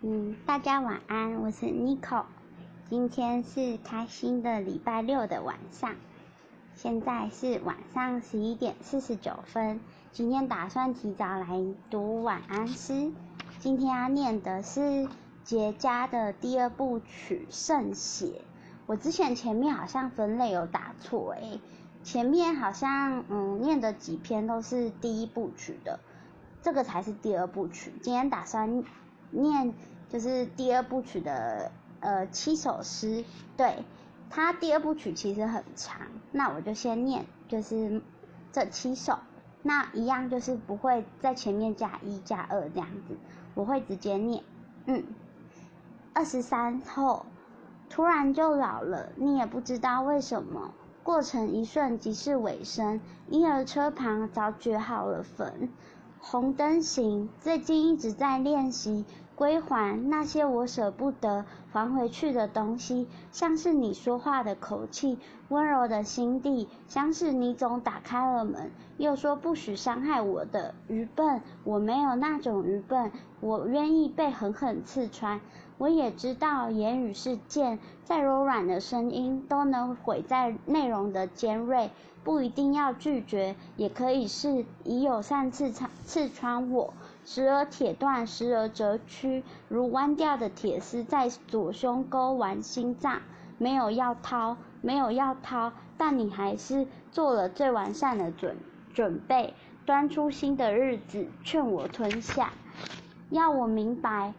嗯，大家晚安，我是 Nico。今天是开心的礼拜六的晚上，现在是晚上十一点四十九分。今天打算提早来读晚安诗。今天要念的是杰家的第二部曲《圣血》。我之前前面好像分类有打错诶，前面好像嗯念的几篇都是第一部曲的，这个才是第二部曲。今天打算。念就是第二部曲的呃七首诗，对，它第二部曲其实很长，那我就先念就是这七首，那一样就是不会在前面加一加二这样子，我会直接念，嗯，二十三后突然就老了，你也不知道为什么，过程一瞬即是尾声，婴儿车旁早掘好了坟。红灯行，最近一直在练习归还那些我舍不得还回去的东西，像是你说话的口气，温柔的心地，像是你总打开了门，又说不许伤害我的愚笨，我没有那种愚笨，我愿意被狠狠刺穿。我也知道言语是剑，再柔软的声音都能毁在内容的尖锐。不一定要拒绝，也可以是以友善刺穿刺穿我，时而铁断，时而折曲，如弯掉的铁丝在左胸勾完心脏。没有要掏，没有要掏，但你还是做了最完善的准准备，端出新的日子，劝我吞下，要我明白。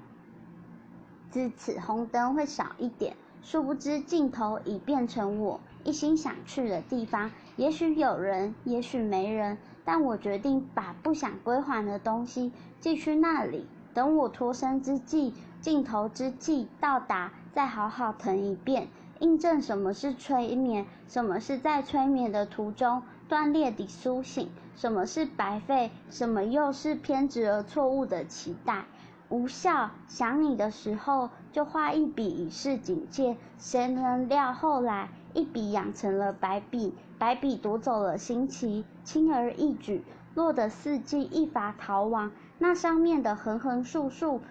自此，红灯会少一点。殊不知，镜头已变成我一心想去的地方。也许有人，也许没人，但我决定把不想归还的东西寄去那里。等我脱身之际，尽头之际到达，再好好疼一遍，印证什么是催眠，什么是在催眠的途中断裂的苏醒，什么是白费，什么又是偏执而错误的期待。无效，想你的时候就画一笔以示警戒。谁能料后来一笔养成了白笔，白笔夺走了星期，轻而易举落得四季一发逃亡。那上面的横横竖竖，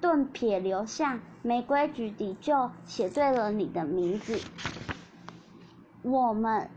顿撇留下没规矩地就写对了你的名字。我们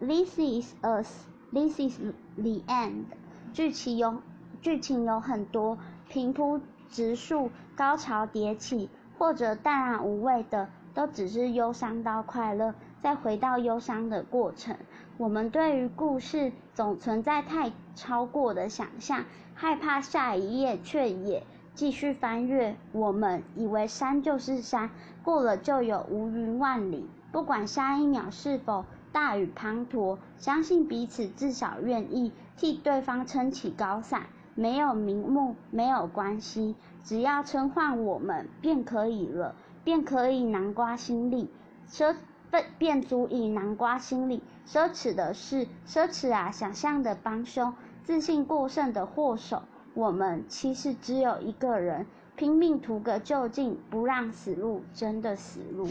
，This is us, this is the end。剧情有剧情有很多。平铺直述，高潮迭起，或者淡然无味的，都只是忧伤到快乐，再回到忧伤的过程。我们对于故事总存在太超过的想象，害怕下一页，却也继续翻阅。我们以为山就是山，过了就有无云万里。不管下一秒是否大雨滂沱，相信彼此至少愿意替对方撑起高伞。没有名目，没有关系，只要称唤我们便可以了，便可以南瓜心里，奢便便足以南瓜心里。奢侈的是奢侈啊，想象的帮凶，自信过剩的祸首。我们其实只有一个人，拼命图个究竟，不让死路真的死路。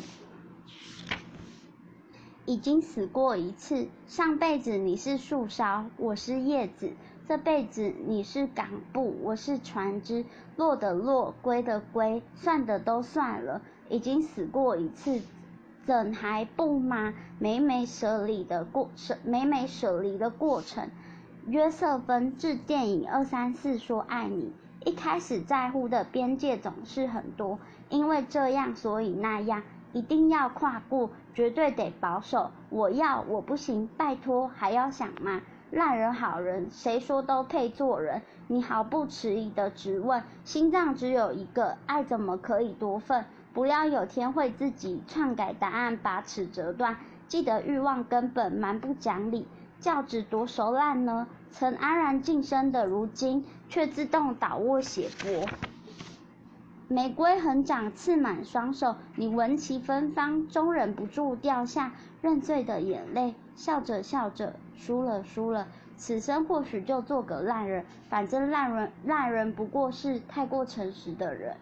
已经死过一次，上辈子你是树梢，我是叶子。这辈子你是港埠，我是船只，落的落，归的归，算的都算了，已经死过一次，怎还不吗？每每舍离的过舍，每每舍离的过程。约瑟芬致电影二三四说爱你，一开始在乎的边界总是很多，因为这样所以那样，一定要跨过，绝对得保守。我要我不行，拜托还要想吗？烂人好人，谁说都配做人？你毫不迟疑的直问，心脏只有一个，爱怎么可以多份？不料有天会自己篡改答案，把齿折断。记得欲望根本蛮不讲理，教子多熟烂呢？曾安然晋升的，如今却自动倒卧血泊。玫瑰横掌，刺满双手，你闻其芬芳，终忍不住掉下认罪的眼泪。笑着笑着，输了输了，此生或许就做个烂人，反正烂人烂人不过是太过诚实的人。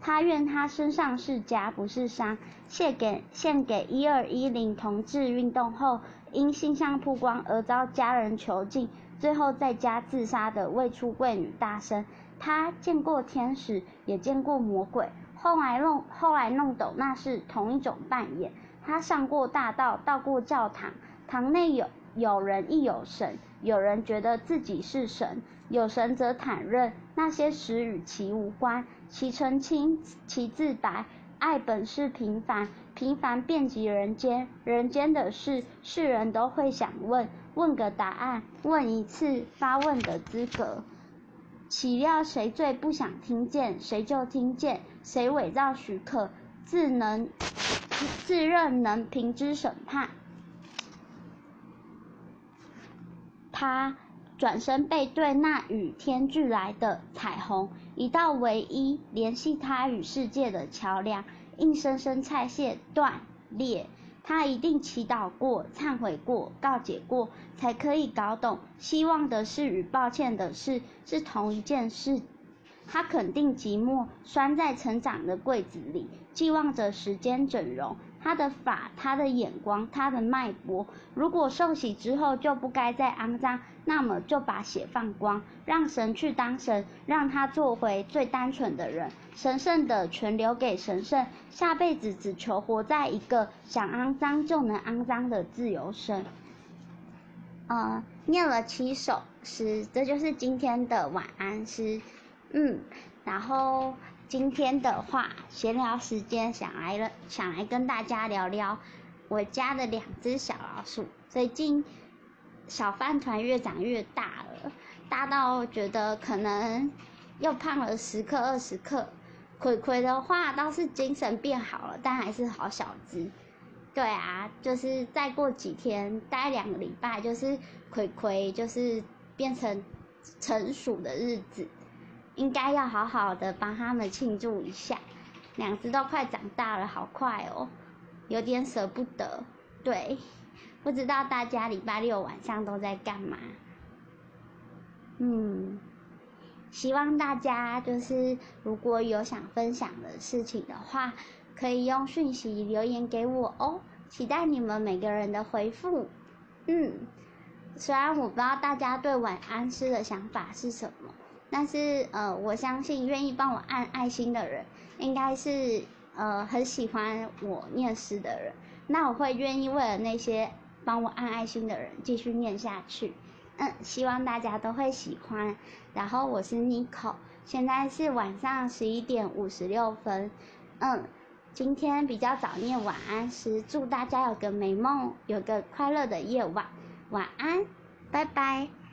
他愿他身上是枷，不是伤。献给献给一二一零同志运动后，因性向曝光而遭家人囚禁，最后在家自杀的未出柜女大生。他见过天使，也见过魔鬼。后来弄后来弄懂，那是同一种扮演。他上过大道，到过教堂，堂内有有人亦有神，有人觉得自己是神，有神则坦认那些事与其无关，其澄清，其自白。爱本是平凡，平凡遍及人间，人间的事，世人都会想问，问个答案，问一次发问的资格。岂料谁最不想听见，谁就听见；谁伪造许可，自能自认能凭之审判。他转身背对那与天俱来的彩虹，一道唯一联系他与世界的桥梁，硬生生拆卸断裂。他一定祈祷过、忏悔过、告解过，才可以搞懂，希望的事与抱歉的事是同一件事。他肯定寂寞，拴在成长的柜子里，寄望着时间整容。他的法，他的眼光，他的脉搏，如果受洗之后就不该再肮脏，那么就把血放光，让神去当神，让他做回最单纯的人，神圣的全留给神圣，下辈子只求活在一个想肮脏就能肮脏的自由身。呃，念了七首诗，这就是今天的晚安诗。嗯，然后。今天的话，闲聊时间想来了，想来跟大家聊聊我家的两只小老鼠。最近小饭团越长越大了，大到觉得可能又胖了十克二十克。葵葵的话倒是精神变好了，但还是好小只。对啊，就是再过几天，待两个礼拜，就是葵葵就是变成成熟的日子。应该要好好的帮他们庆祝一下，两只都快长大了，好快哦，有点舍不得。对，不知道大家礼拜六晚上都在干嘛？嗯，希望大家就是如果有想分享的事情的话，可以用讯息留言给我哦，期待你们每个人的回复。嗯，虽然我不知道大家对晚安诗的想法是什么。但是呃，我相信愿意帮我按爱心的人，应该是呃很喜欢我念诗的人。那我会愿意为了那些帮我按爱心的人继续念下去。嗯，希望大家都会喜欢。然后我是 Nico，现在是晚上十一点五十六分。嗯，今天比较早念晚安诗，祝大家有个美梦，有个快乐的夜晚。晚安，拜拜。